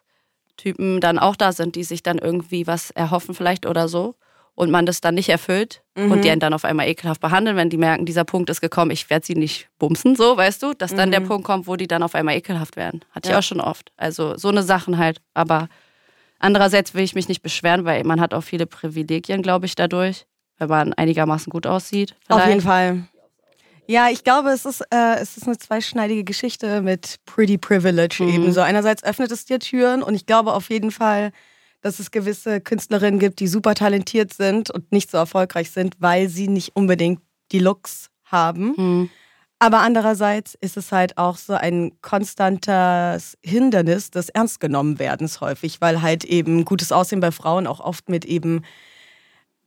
Typen dann auch da sind, die sich dann irgendwie was erhoffen, vielleicht oder so. Und man das dann nicht erfüllt und die einen dann auf einmal ekelhaft behandeln, wenn die merken, dieser Punkt ist gekommen, ich werde sie nicht bumsen, so, weißt du? Dass dann der Punkt kommt, wo die dann auf einmal ekelhaft werden. Hatte ich Ja. auch schon oft. Also so eine Sachen halt. Aber andererseits will ich mich nicht beschweren, weil man hat auch viele Privilegien, glaube ich, dadurch, wenn man einigermaßen gut aussieht. Auf vielleicht. jeden Fall. Ja, ich glaube, es ist, äh, es ist eine zweischneidige Geschichte mit Pretty Privilege Mhm. eben. So einerseits öffnet es dir Türen und ich glaube auf jeden Fall, dass es gewisse Künstlerinnen gibt, die super talentiert sind und nicht so erfolgreich sind, weil sie nicht unbedingt die Looks haben. Mhm. Aber andererseits ist es halt auch so ein konstantes Hindernis des Ernstgenommenwerdens häufig, weil halt eben gutes Aussehen bei Frauen auch oft mit eben,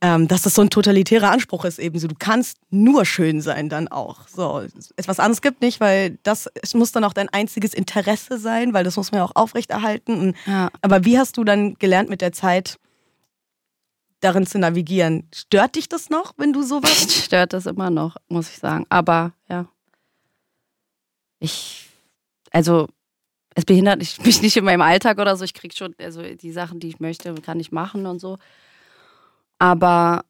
ähm, dass das so ein totalitärer Anspruch ist eben so, du kannst nur schön sein dann auch. So, etwas anderes gibt nicht, weil das muss dann auch dein einziges Interesse sein, weil das muss man ja auch aufrechterhalten. Und, Ja. aber wie hast du dann gelernt mit der Zeit, darin zu navigieren? Stört dich das noch, wenn du sowas Mich stört das immer noch, muss ich sagen. Aber ja. Ich, also, es behindert mich nicht in meinem Alltag oder so. Ich krieg schon, also die Sachen, die ich möchte, kann ich machen und so. Aber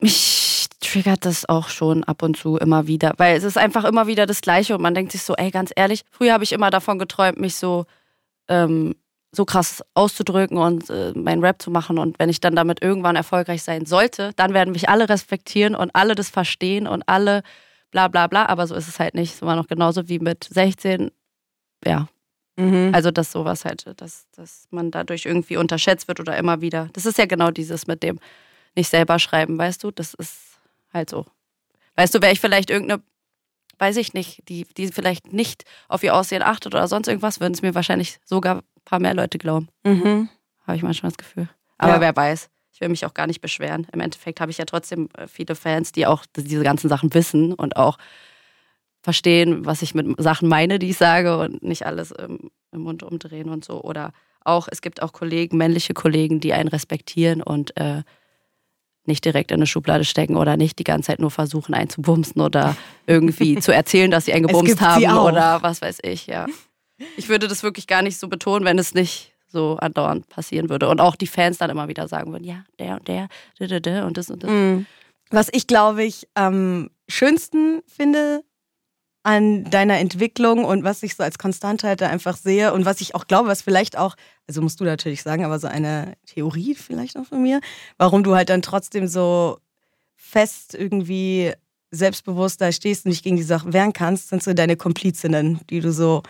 mich triggert das auch schon ab und zu immer wieder, weil es ist einfach immer wieder das Gleiche und man denkt sich so, ey, ganz ehrlich, früher habe ich immer davon geträumt, mich so, ähm, so krass auszudrücken und äh, meinen Rap zu machen. Und wenn ich dann damit irgendwann erfolgreich sein sollte, dann werden mich alle respektieren und alle das verstehen und alle bla bla bla, aber so ist es halt nicht. Es war noch genauso wie mit 16, ja, Mhm. also dass sowas halt, dass, dass man dadurch irgendwie unterschätzt wird oder immer wieder. Das ist ja genau dieses mit dem nicht selber schreiben, weißt du? Das ist halt so. Weißt du, wäre ich vielleicht irgendeine, weiß ich nicht, die, die vielleicht nicht auf ihr Aussehen achtet oder sonst irgendwas, würden es mir wahrscheinlich sogar ein paar mehr Leute glauben. Mhm. Habe ich manchmal das Gefühl. Aber Ja. wer weiß. Ich will mich auch gar nicht beschweren. Im Endeffekt habe ich ja trotzdem äh, viele Fans, die auch diese ganzen Sachen wissen und auch verstehen, was ich mit Sachen meine, die ich sage und nicht alles im, im Mund umdrehen und so. Oder auch, es gibt auch Kollegen, männliche Kollegen, die einen respektieren und äh, nicht direkt in eine Schublade stecken oder nicht die ganze Zeit nur versuchen einzubumsen oder irgendwie zu erzählen, dass sie einen gebumst haben oder was weiß ich, ja. Ich würde das wirklich gar nicht so betonen, wenn es nicht so andauernd passieren würde. Und auch die Fans dann immer wieder sagen würden, ja, der und der, der, der, der und das und das. Mhm. Was ich, glaube ich, am schönsten finde an deiner Entwicklung und was ich so als Konstantheit da einfach sehe und was ich auch glaube, was vielleicht auch, also musst du natürlich sagen, aber so eine Theorie vielleicht auch von mir, warum du halt dann trotzdem so fest irgendwie selbstbewusst da stehst und dich gegen die Sachen wehren kannst, sind so deine Komplizinnen, die du so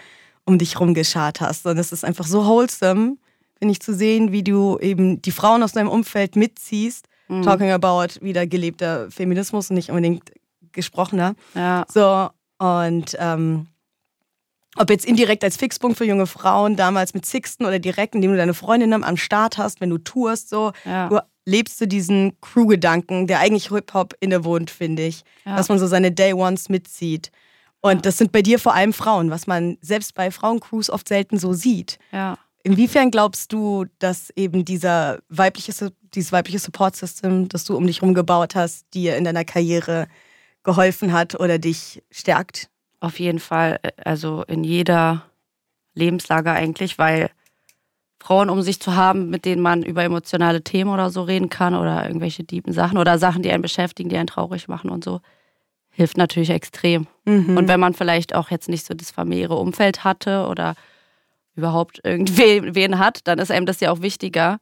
um dich rumgeschart hast. Und es ist einfach so wholesome, finde ich, zu sehen, wie du eben die Frauen aus deinem Umfeld mitziehst, Mhm. talking about wieder gelebter Feminismus und nicht unbedingt gesprochener. Ja. So, und ähm, ob jetzt indirekt als Fixpunkt für junge Frauen, damals mit Sixten oder direkt, indem du deine Freundinnen am Start hast, wenn du tourst, so, Ja. du lebst du diesen Crew-Gedanken, der eigentlich Hip-Hop innewohnt, finde ich. Ja. Dass man so seine Day Ones mitzieht. Und das sind bei dir vor allem Frauen, was man selbst bei Frauencrews oft selten so sieht. Ja. Inwiefern glaubst du, dass eben dieser weibliche, dieses weibliche Support-System, das du um dich herum gebaut hast, dir in deiner Karriere geholfen hat oder dich stärkt? Auf jeden Fall, äh, also in jeder Lebenslage eigentlich, weil Frauen um sich zu haben, mit denen man über emotionale Themen oder so reden kann oder irgendwelche tiefen Sachen oder Sachen, die einen beschäftigen, die einen traurig machen und so, hilft natürlich extrem. Mhm. Und wenn man vielleicht auch jetzt nicht so das familiäre Umfeld hatte oder überhaupt irgendwen wen hat, dann ist einem das ja auch wichtiger,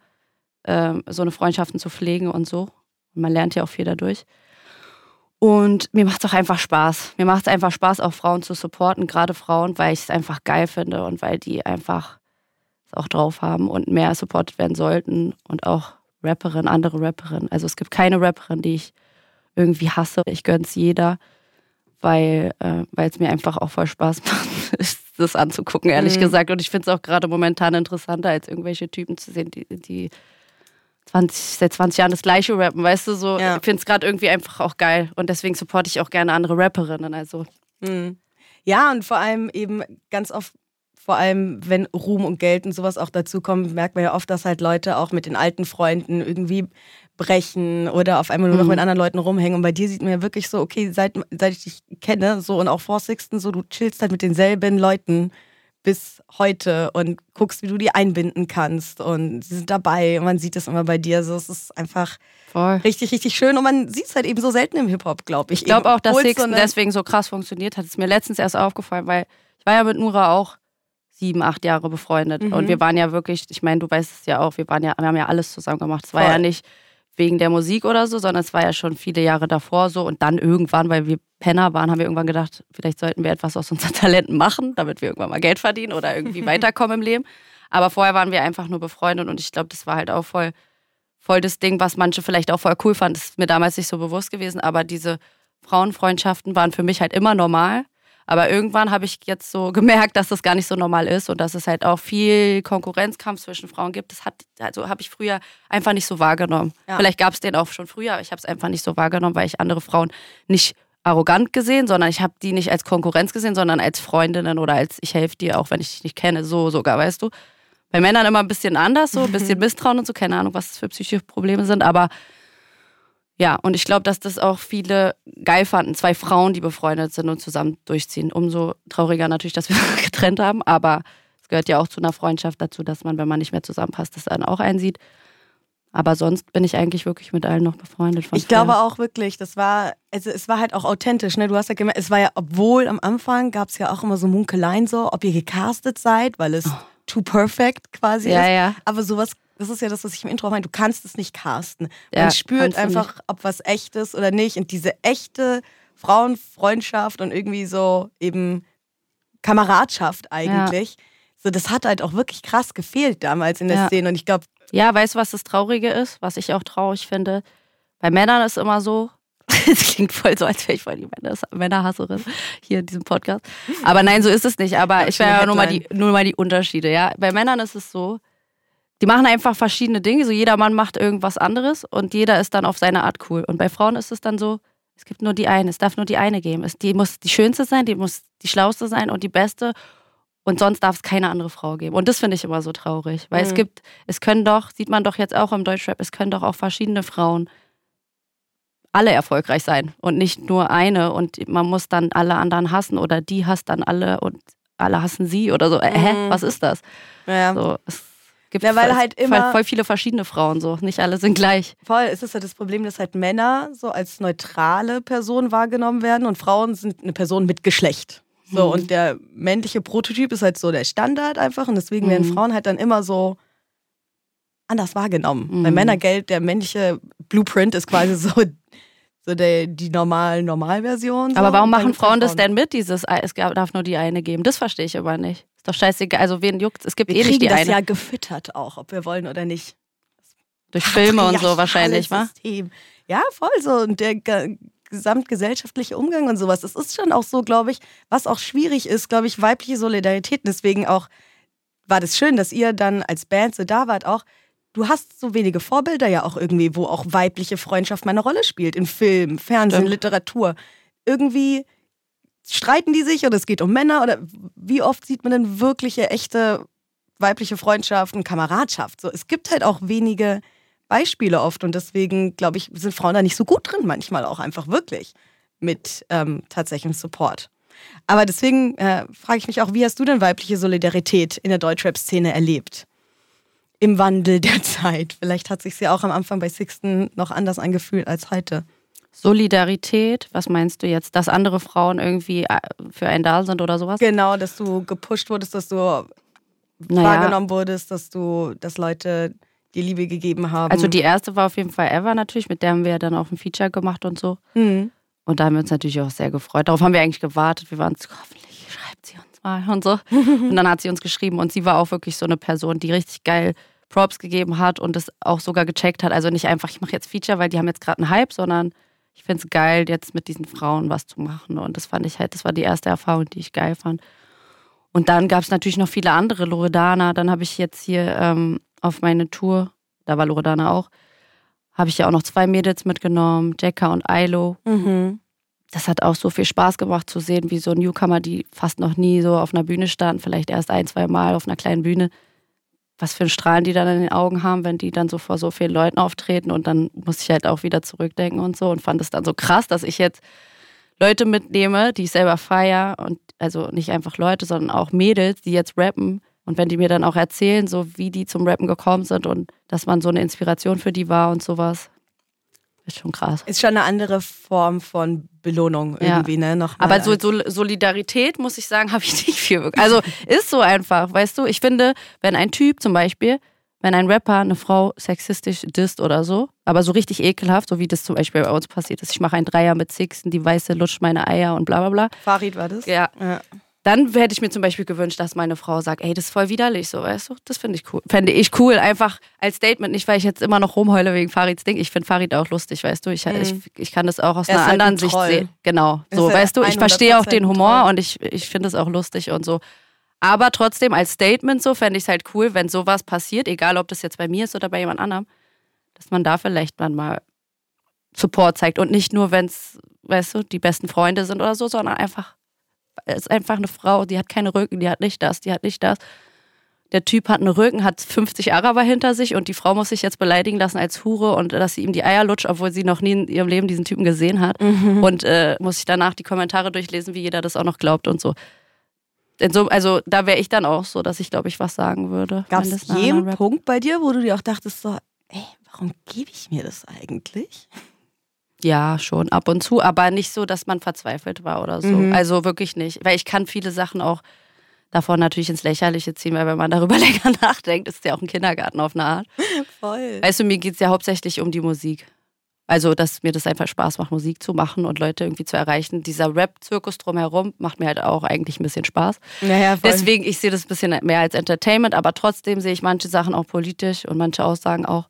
ähm, so eine Freundschaften zu pflegen und so. Und man lernt ja auch viel dadurch. Und mir macht es auch einfach Spaß. Mir macht es einfach Spaß, auch Frauen zu supporten, gerade Frauen, weil ich es einfach geil finde und weil die einfach es auch drauf haben und mehr supportet werden sollten. Und auch Rapperinnen, andere Rapperinnen. Also es gibt keine Rapperin, die ich irgendwie hasse. Ich gönn's jeder, weil äh, es mir einfach auch voll Spaß macht, das anzugucken, ehrlich Mhm. gesagt. Und ich finde es auch gerade momentan interessanter, als irgendwelche Typen zu sehen, die, die 20, seit 20 Jahren das gleiche rappen, weißt du, so. Ja. Ich finde es gerade irgendwie einfach auch geil. Und deswegen supporte ich auch gerne andere Rapperinnen. Also, Mhm. Ja, und vor allem eben ganz oft, vor allem wenn Ruhm und Geld und sowas auch dazu kommen, merkt man ja oft, dass halt Leute auch mit den alten Freunden irgendwie brechen oder auf einmal nur noch Mhm. mit anderen Leuten rumhängen. Und bei dir sieht man ja wirklich so, okay, seit, seit ich dich kenne, so und auch vor Sixten, so du chillst halt mit denselben Leuten bis heute und guckst, wie du die einbinden kannst. Und sie sind dabei und man sieht es immer bei dir. So, es ist einfach voll. richtig, richtig schön. Und man sieht es halt eben so selten im Hip-Hop, glaube ich. Ich glaube auch, dass so Sixten deswegen so krass funktioniert hat. Ist mir letztens erst aufgefallen, weil ich war ja mit Nura auch sieben, acht Jahre befreundet. Mhm. Und wir waren ja wirklich, ich meine, du weißt es ja auch, wir waren ja, wir haben ja alles zusammen gemacht. Es war Voll. ja nicht wegen der Musik oder so, sondern es war ja schon viele Jahre davor so. Und dann irgendwann, weil wir Penner waren, haben wir irgendwann gedacht, vielleicht sollten wir etwas aus unseren Talenten machen, damit wir irgendwann mal Geld verdienen oder irgendwie weiterkommen im Leben. Aber vorher waren wir einfach nur befreundet und ich glaube, das war halt auch voll, voll das Ding, was manche vielleicht auch voll cool fanden. Das ist mir damals nicht so bewusst gewesen, aber diese Frauenfreundschaften waren für mich halt immer normal. Aber irgendwann habe ich jetzt so gemerkt, dass das gar nicht so normal ist und dass es halt auch viel Konkurrenzkampf zwischen Frauen gibt. Das hat, also habe ich früher einfach nicht so wahrgenommen. Ja. Vielleicht gab es den auch schon früher, aber ich habe es einfach nicht so wahrgenommen, weil ich andere Frauen nicht arrogant gesehen, sondern ich habe die nicht als Konkurrenz gesehen, sondern als Freundinnen oder als ich helfe dir, auch wenn ich dich nicht kenne, so sogar, weißt du. Bei Männern immer ein bisschen anders, so ein bisschen Misstrauen und so, keine Ahnung, was das für psychische Probleme sind, aber ja, und ich glaube, dass das auch viele geil fanden. Zwei Frauen, die befreundet sind und zusammen durchziehen. Umso trauriger natürlich, dass wir getrennt haben, aber es gehört ja auch zu einer Freundschaft dazu, dass man, wenn man nicht mehr zusammenpasst, das dann auch einsieht. Aber sonst bin ich eigentlich wirklich mit allen noch befreundet. Von Ich glaube auch wirklich, das war, also es war halt auch authentisch, ne? Du hast ja gemerkt, es war ja, obwohl am Anfang gab es ja auch immer so Munkeleien so, ob ihr gecastet seid, weil es too perfect quasi Oh. Ja, ist. ja. Aber sowas, das ist ja das, was ich im Intro meine, du kannst es nicht casten. Man Ja, spürt einfach, ob was echt ist oder nicht. Und diese echte Frauenfreundschaft und irgendwie so eben Kameradschaft eigentlich. So, das hat halt auch wirklich krass gefehlt damals in der Ja. Szene. Und ich glaube, Ja, weißt du, was das Traurige ist? Was ich auch traurig finde? Bei Männern ist immer so, es klingt voll so, als wäre ich voll die Männer Männerhasserin hier in diesem Podcast. Aber nein, so ist es nicht. Aber ich wäre ja nur mal, die, nur mal die Unterschiede. Ja? Bei Männern ist es so, die machen einfach verschiedene Dinge. So jeder Mann macht irgendwas anderes und jeder ist dann auf seine Art cool. Und bei Frauen ist es dann so, Es gibt nur die eine, es darf nur die eine geben. Es, die muss die schönste sein, die muss die schlauste sein und die beste. Und sonst darf es keine andere Frau geben. Und das finde ich immer so traurig. Weil Mhm. es gibt, es können doch, sieht man doch jetzt auch im Deutschrap, es können doch auch verschiedene Frauen alle erfolgreich sein und nicht nur eine. Und man muss dann alle anderen hassen oder die hasst dann alle und alle hassen sie oder so. Äh, Hä? Mhm. Was ist das? Ja. So, es gibt Ja, weil voll, halt voll, immer- voll viele verschiedene Frauen so. Nicht alle sind gleich. Voll, es ist ja das Problem, dass halt Männer so als neutrale Person wahrgenommen werden und Frauen sind eine Person mit Geschlecht. So, Mhm. und der männliche Prototyp ist halt so der Standard einfach und deswegen werden Mhm. Frauen halt dann immer so anders wahrgenommen. Mhm. Bei Männergeld, der männliche Blueprint ist quasi so, so der, die normal Normalversion. So. Aber warum machen halt Frauen das denn mit, dieses, äh, es darf nur die eine geben? Das verstehe ich aber nicht. Ist doch scheißegal. Also, wen juckt Es gibt Wir eh nicht kriegen die das eine. ja gefüttert auch, ob wir wollen oder nicht. Durch Filme und so wahrscheinlich, wa? System. Ja, voll so. Und der gesamtgesellschaftliche Umgang und sowas. Das ist schon auch so, glaube ich, was auch schwierig ist, glaube ich, weibliche Solidarität. Deswegen auch war das schön, dass ihr dann als Band so da wart auch. Du hast so wenige Vorbilder ja auch irgendwie, wo auch weibliche Freundschaft mal eine Rolle spielt. In Film, Fernsehen, Stimmt. Literatur. Irgendwie streiten die sich oder es geht um Männer oder wie oft sieht man denn wirkliche, echte weibliche Freundschaft und Kameradschaft? So, es gibt halt auch wenige Beispiele oft und deswegen, glaube ich, sind Frauen da nicht so gut drin, manchmal auch einfach wirklich mit ähm, tatsächlichem Support. Aber deswegen äh, frage ich mich auch, wie hast du denn weibliche Solidarität in der Deutschrap-Szene erlebt? Im Wandel der Zeit. Vielleicht hat sich ja auch am Anfang bei Sixten noch anders angefühlt als heute. Solidarität, was meinst du jetzt? Dass andere Frauen irgendwie äh, für einen da sind oder sowas? Genau, dass du gepusht wurdest, dass du Naja, wahrgenommen wurdest, dass du, dass Leute dir Liebe gegeben haben. also die erste war auf jeden Fall Ever natürlich, mit der haben wir ja dann auch ein Feature gemacht und so. Mhm. Und da haben wir uns natürlich auch sehr gefreut. Darauf haben wir eigentlich gewartet. Wir waren so, hoffentlich schreibt sie uns mal und so. Und dann hat sie uns geschrieben und sie war auch wirklich so eine Person, die richtig geil Props gegeben hat und das auch sogar gecheckt hat. Also nicht einfach, ich mache jetzt Feature, weil die haben jetzt gerade einen Hype, sondern ich finde es geil, jetzt mit diesen Frauen was zu machen. Und das fand ich halt, das war die erste Erfahrung, die ich geil fand. Und dann gab es natürlich noch viele andere, Loredana. Dann habe ich jetzt hier ähm, auf meine Tour, da war Loredana auch, habe ich ja auch noch zwei Mädels mitgenommen, Jacka und Ailo Mhm. das hat auch so viel Spaß gemacht zu sehen, wie so Newcomer, die fast noch nie so auf einer Bühne standen, vielleicht erst ein, zwei Mal auf einer kleinen Bühne. Was für ein Strahlen die dann in den Augen haben, wenn die dann so vor so vielen Leuten auftreten und dann muss ich halt auch wieder zurückdenken und so und fand es dann so krass, dass ich jetzt Leute mitnehme, die ich selber feier und also nicht einfach Leute, sondern auch Mädels, die jetzt rappen und wenn die mir dann auch erzählen, so wie die zum Rappen gekommen sind und dass man so eine Inspiration für die war und sowas, ist schon krass. Ist schon eine andere Form von Belohnung Ja. irgendwie, ne? Noch Aber so, so Solidarität, muss ich sagen, habe ich nicht viel. Also ist so einfach, weißt du? Ich finde, wenn ein Typ zum Beispiel, wenn ein Rapper eine Frau sexistisch disst oder so, aber so richtig ekelhaft, so wie das zum Beispiel bei uns passiert ist, ich mache einen Dreier mit Sixten, die Weiße lutscht meine Eier und bla bla bla. Farid war das? Ja. ja. Dann hätte ich mir zum Beispiel gewünscht, dass meine Frau sagt, ey, das ist voll widerlich, so, weißt du? Das finde ich cool. Fände ich cool, einfach als Statement, nicht weil ich jetzt immer noch rumheule wegen Farids Ding. Ich finde Farid auch lustig, weißt du? Ich, ich, ich kann das auch aus Er einer halt ein anderen Sicht Troll. sehen. Genau, so, weißt du? Ich verstehe auch 100% den Humor Troll. und ich, ich finde es auch lustig und so. Aber trotzdem als Statement so fände ich es halt cool, wenn sowas passiert, egal ob das jetzt bei mir ist oder bei jemand anderem, dass man da vielleicht mal Support zeigt und nicht nur, wenn es, weißt du, die besten Freunde sind oder so, sondern einfach, ist einfach eine Frau, die hat keine Rücken, die hat nicht das, die hat nicht das. Der Typ hat einen Rücken, hat 50 Araber hinter sich und die Frau muss sich jetzt beleidigen lassen als Hure und dass sie ihm die Eier lutscht, obwohl sie noch nie in ihrem Leben diesen Typen gesehen hat. Und äh, muss sich danach die Kommentare durchlesen, wie jeder das auch noch glaubt und so. So also da wäre ich dann auch so, dass ich, glaube ich, was sagen würde. Gab es jeden Punkt bei dir, wo du dir auch dachtest, so, ey, warum gebe ich mir das eigentlich? Ja, schon ab und zu, aber nicht so, dass man verzweifelt war oder so. Mhm. Also wirklich nicht. Weil ich kann viele Sachen auch davon natürlich ins Lächerliche ziehen, weil wenn man darüber länger nachdenkt, ist es ja auch ein Kindergarten auf eine Art. Voll. Weißt du, mir geht es ja hauptsächlich um die Musik. Also, dass mir das einfach Spaß macht, Musik zu machen und Leute irgendwie zu erreichen. Dieser Rap-Zirkus drumherum macht mir halt auch eigentlich ein bisschen Spaß. Naja, voll. Deswegen, ich sehe das ein bisschen mehr als Entertainment, aber trotzdem sehe ich manche Sachen auch politisch und manche Aussagen auch.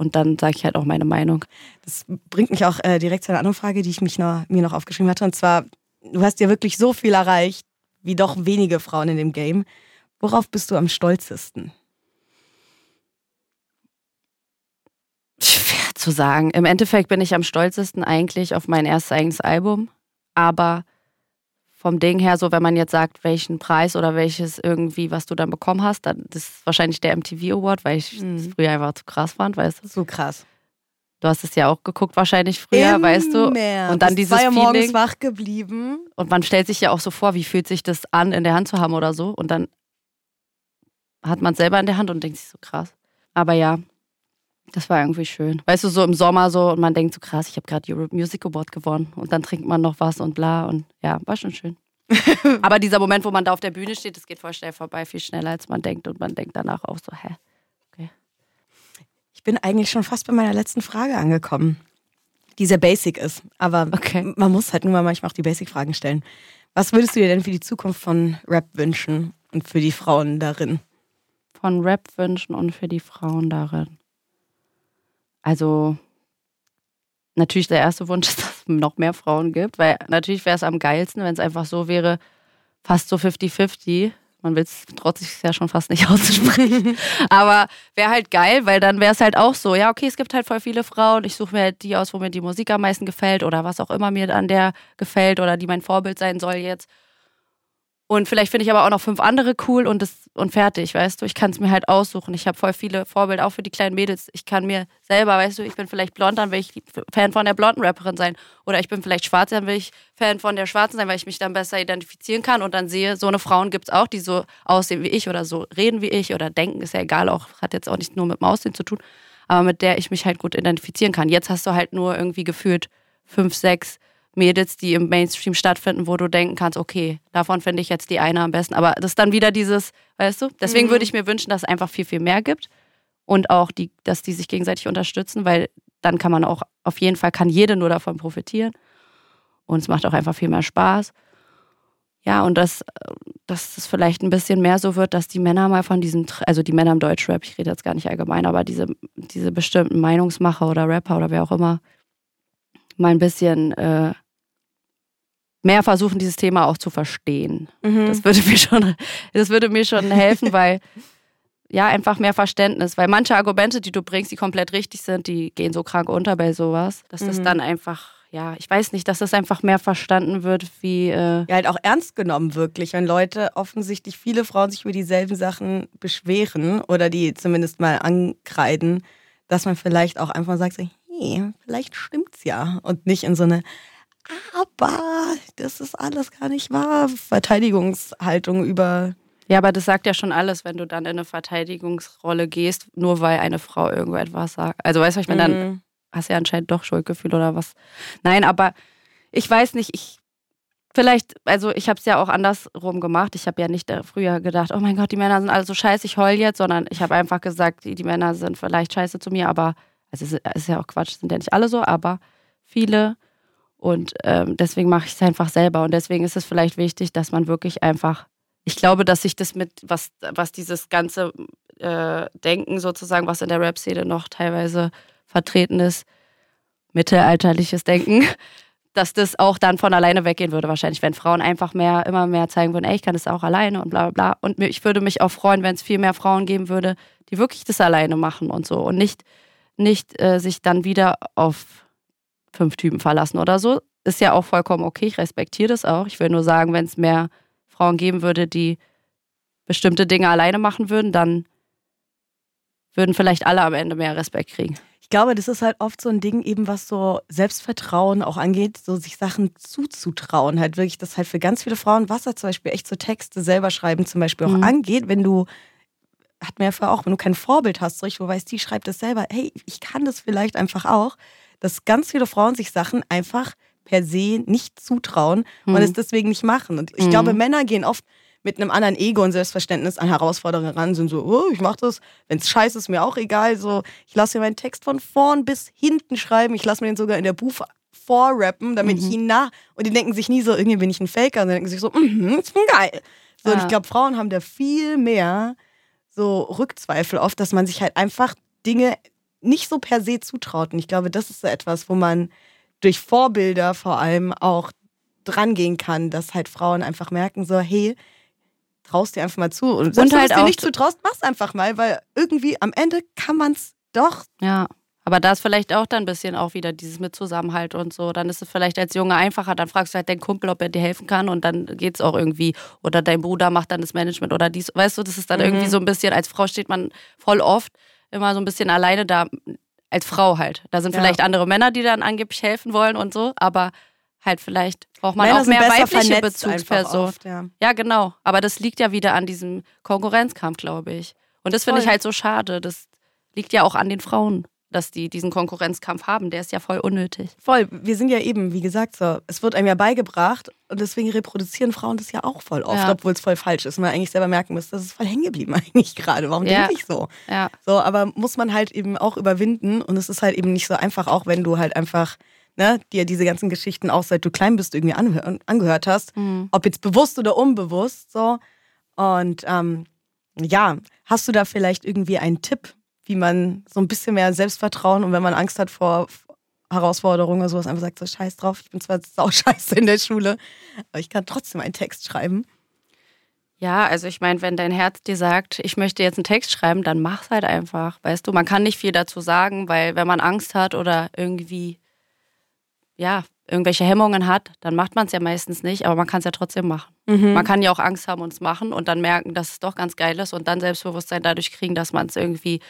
Und dann sage ich halt auch meine Meinung. Das bringt mich auch äh, direkt zu einer anderen Frage, die ich mich noch, mir noch aufgeschrieben hatte. Und zwar, du hast ja wirklich so viel erreicht, wie doch wenige Frauen in dem Game. Worauf bist du am stolzesten? Schwer zu sagen. Im Endeffekt bin ich am stolzesten eigentlich auf mein erstes eigenes Album. Aber vom Ding her, so wenn man jetzt sagt, welchen Preis oder welches irgendwie, was du dann bekommen hast, dann das ist wahrscheinlich der MTV Award, weil ich Mhm. es früher einfach zu krass fand, weißt du? So krass. Du hast es ja auch geguckt wahrscheinlich früher, weißt du? Immer. Und dann Bis dieses zwei Uhr morgens Feeling. wach geblieben. Und man stellt sich ja auch so vor, wie fühlt sich das an, in der Hand zu haben oder so. Und dann hat man es selber in der Hand und denkt sich so krass. Aber ja, das war irgendwie schön. Weißt du, so im Sommer so und man denkt so krass, ich habe gerade Europe Music Award gewonnen. Und dann trinkt man noch was und bla. Und ja, war schon schön. Aber dieser Moment, wo man da auf der Bühne steht, das geht voll schnell vorbei, viel schneller als man denkt. Und man denkt danach auch so, hä? Ich bin eigentlich schon fast bei meiner letzten Frage angekommen, die sehr basic ist. Aber Okay. man muss halt nur mal manchmal auch die Basic-Fragen stellen. Was würdest du dir denn für die Zukunft von Rap wünschen und für die Frauen darin? von Rap wünschen und für die Frauen darin? Also, natürlich der erste Wunsch ist, dass es noch mehr Frauen gibt, weil natürlich wäre es am geilsten, wenn es einfach so wäre, fast so 50-50. Man will es trotzdem ja schon fast nicht auszusprechen. Aber wäre halt geil, weil dann wäre es halt auch so, ja, okay, es gibt halt voll viele Frauen. Ich suche mir halt die aus, wo mir die Musik am meisten gefällt oder was auch immer mir an der gefällt oder die mein Vorbild sein soll jetzt. Und vielleicht finde ich aber auch noch fünf andere cool und das und fertig, weißt du. Ich kann es mir halt aussuchen. Ich habe voll viele Vorbilder, auch für die kleinen Mädels. Ich kann mir selber, weißt du, ich bin vielleicht blond, dann will ich Fan von der blonden Rapperin sein. Oder ich bin vielleicht schwarz, dann will ich Fan von der schwarzen sein, weil ich mich dann besser identifizieren kann und dann sehe, so eine Frauen gibt es auch, die so aussehen wie ich oder so reden wie ich oder denken, ist ja egal, auch hat jetzt auch nicht nur mit dem Aussehen zu tun, aber mit der ich mich halt gut identifizieren kann. Jetzt hast du halt nur irgendwie gefühlt fünf, sechs Mädels, die im Mainstream stattfinden, wo du denken kannst, okay, davon finde ich jetzt die eine am besten. Aber das ist dann wieder dieses, weißt du? Deswegen würde ich mir wünschen, dass es einfach viel, viel mehr gibt und auch, die, dass die sich gegenseitig unterstützen, weil dann kann man auch, auf jeden Fall kann jede nur davon profitieren. Und es macht auch einfach viel mehr Spaß. Ja, und dass, äh, dass es vielleicht ein bisschen mehr so wird, dass die Männer mal von diesem, also die Männer im Deutschrap, ich rede jetzt gar nicht allgemein, aber diese, diese bestimmten Meinungsmacher oder Rapper oder wer auch immer, mal ein bisschen äh, mehr versuchen, dieses Thema auch zu verstehen. Mhm. Das würde mir schon, das würde mir schon helfen, weil ja, einfach mehr Verständnis, weil manche Argumente, die du bringst, die komplett richtig sind, die gehen so krank unter bei sowas, dass das Mhm. dann einfach, ja, ich weiß nicht, dass das einfach mehr verstanden wird, wie, äh, ja, halt auch ernst genommen wirklich, wenn Leute offensichtlich viele Frauen sich über dieselben Sachen beschweren oder die zumindest mal ankreiden, dass man vielleicht auch einfach sagt, so, hey, vielleicht stimmt's ja und nicht in so eine aber das ist alles gar nicht wahr Verteidigungshaltung über ja, aber das sagt ja schon alles, wenn du dann in eine Verteidigungsrolle gehst, nur weil eine Frau irgendwo etwas sagt. Also weißt du, ich meine, dann Mhm. hast du ja anscheinend doch Schuldgefühl oder was. Nein, aber ich weiß nicht, ich vielleicht, also ich habe es ja auch andersrum gemacht. Ich habe ja nicht früher gedacht, oh mein Gott, die Männer sind alle so scheiße, ich heul jetzt, sondern ich habe einfach gesagt, die, die Männer sind vielleicht scheiße zu mir, aber also es ist, ist ja auch Quatsch, sind ja nicht alle so, aber viele. Und ähm, deswegen mache ich es einfach selber. Und deswegen ist es vielleicht wichtig, dass man wirklich einfach, ich glaube, dass sich das mit, was, was dieses ganze äh, Denken sozusagen, was in der Rap-Szene noch teilweise vertreten ist, mittelalterliches Denken, dass das auch dann von alleine weggehen würde, wahrscheinlich, wenn Frauen einfach mehr, immer mehr zeigen würden, ey, ich kann das auch alleine und bla bla bla. Und ich würde mich auch freuen, wenn es viel mehr Frauen geben würde, die wirklich das alleine machen und so und nicht, nicht äh, sich dann wieder auf fünf Typen verlassen oder so. Ist ja auch vollkommen okay, ich respektiere das auch. Ich will nur sagen, wenn es mehr Frauen geben würde, die bestimmte Dinge alleine machen würden, dann würden vielleicht alle am Ende mehr Respekt kriegen. Ich glaube, das ist halt oft so ein Ding, eben was so Selbstvertrauen auch angeht, so sich Sachen zuzutrauen. Halt wirklich, das halt für ganz viele Frauen, was halt zum Beispiel echt so Texte selber schreiben zum Beispiel auch Mhm. angeht, wenn du, hat mir ja vorher auch, wenn du kein Vorbild hast, so richtig, wo weißt, die schreibt das selber, hey, ich kann das vielleicht einfach auch, dass ganz viele Frauen sich Sachen einfach per se nicht zutrauen und Mhm. es deswegen nicht machen. Und ich Mhm. glaube, Männer gehen oft mit einem anderen Ego und Selbstverständnis an Herausforderungen ran, sind so, oh, ich mach das, wenn es scheiße ist, mir auch egal. So, ich lasse mir meinen Text von vorn bis hinten schreiben, ich lasse mir den sogar in der Buch vorrappen, damit ich ihn nach. Und die denken sich nie so, irgendwie bin ich ein Faker, sondern denken sich so, mhm, ist schon geil. So, und Ah. ich glaube, Frauen haben da viel mehr so Rückzweifel oft, dass man sich halt einfach Dinge nicht so per se zutraut. Und ich glaube, das ist so etwas, wo man durch Vorbilder vor allem auch dran gehen kann, dass halt Frauen einfach merken, so, hey, traust dir einfach mal zu. Und, Und wenn halt du dir nicht zutraust, mach's einfach mal, weil irgendwie am Ende kann man es doch. Ja. Aber da ist vielleicht auch dann ein bisschen auch wieder dieses mit Zusammenhalt und so. Dann ist es vielleicht als Junge einfacher. Dann fragst du halt deinen Kumpel, ob er dir helfen kann und dann geht es auch irgendwie. Oder dein Bruder macht dann das Management oder dies. Weißt du, das ist dann Mhm. irgendwie so ein bisschen, als Frau steht man voll oft immer so ein bisschen alleine da, als Frau halt. Da sind Ja. vielleicht andere Männer, die dann angeblich helfen wollen und so, aber halt vielleicht braucht man Männer auch mehr weibliche Bezugspersonen. oft, ja. Ja, genau. Aber das liegt ja wieder an diesem Konkurrenzkampf, glaube ich. Und das finde ich halt so schade. Das liegt ja auch an den Frauen, dass die diesen Konkurrenzkampf haben. Der ist ja voll unnötig. Voll, wir sind ja eben, wie gesagt, so, es wird einem ja beigebracht und deswegen reproduzieren Frauen das ja auch voll oft, Ja. obwohl es voll falsch ist. Und man eigentlich selber merken muss, das ist voll hängen geblieben eigentlich gerade. Warum Ja. denke ich so? Ja. So, aber muss man halt eben auch überwinden und es ist halt eben nicht so einfach, auch wenn du halt einfach ne, dir diese ganzen Geschichten auch seit du klein bist irgendwie angehört hast, ob jetzt bewusst oder unbewusst, so. Und ähm, ja, hast du da vielleicht irgendwie einen Tipp, wie man so ein bisschen mehr Selbstvertrauen und wenn man Angst hat vor Herausforderungen oder sowas, einfach sagt so Scheiß drauf, ich bin zwar sau scheiße in der Schule, aber ich kann trotzdem einen Text schreiben. Ja, also ich meine, wenn dein Herz dir sagt, ich möchte jetzt einen Text schreiben, dann mach's halt einfach. Weißt du, man kann nicht viel dazu sagen, weil wenn man Angst hat oder irgendwie, ja, irgendwelche Hemmungen hat, dann macht man es ja meistens nicht, aber man kann es ja trotzdem machen. Man kann ja auch Angst haben und es machen und dann merken, dass es doch ganz geil ist und dann Selbstbewusstsein dadurch kriegen, dass man es irgendwie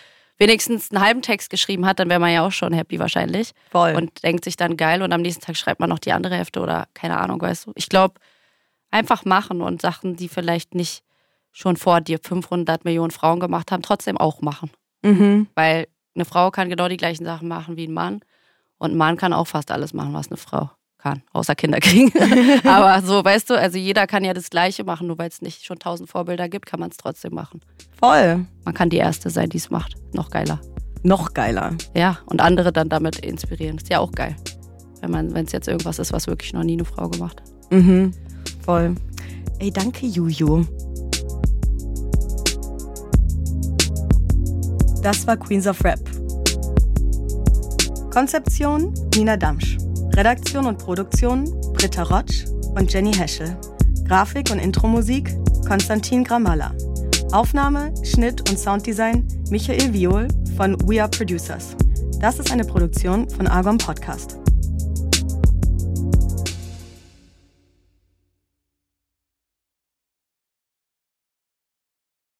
wenigstens einen halben Text geschrieben hat, dann wäre man ja auch schon happy wahrscheinlich. Voll. Und denkt sich dann geil und am nächsten Tag schreibt man noch die andere Hälfte oder keine Ahnung, weißt du. Ich glaube, einfach machen und Sachen, die vielleicht nicht schon vor dir 500 Millionen Frauen gemacht haben, trotzdem auch machen. Mhm. Weil eine Frau kann genau die gleichen Sachen machen wie ein Mann und ein Mann kann auch fast alles machen, was eine Frau kann, außer Kinder kriegen. Aber so, weißt du, also jeder kann ja das Gleiche machen, nur weil es nicht schon tausend Vorbilder gibt, kann man es trotzdem machen. Voll. Man kann die Erste sein, die es macht. Noch geiler. Noch geiler. Ja, und andere dann damit inspirieren. Ist ja auch geil. Wenn es jetzt irgendwas ist, was wirklich noch nie eine Frau gemacht hat. Mhm. Voll. Ey, danke, Juju. Das war Queens of Rap. Konzeption Nina Damsch. Redaktion und Produktion Britta Rotsch und Jenny Heschel. Grafik und Intromusik Konstantin Gramalla. Aufnahme, Schnitt und Sounddesign Michael Viol von We Are Producers. Das ist eine Produktion von Argon Podcast.